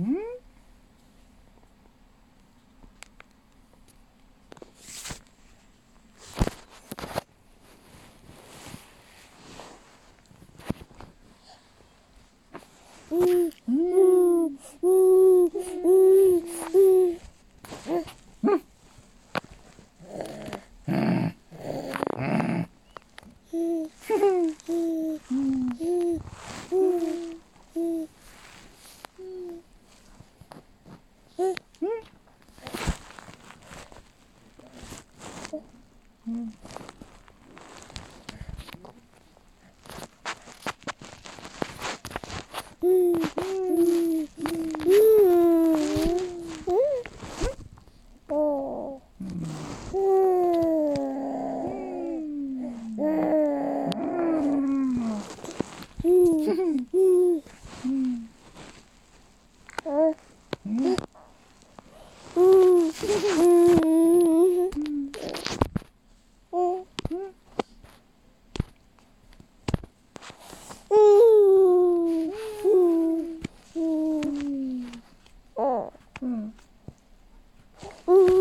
ん。うん。Mm. Ooh.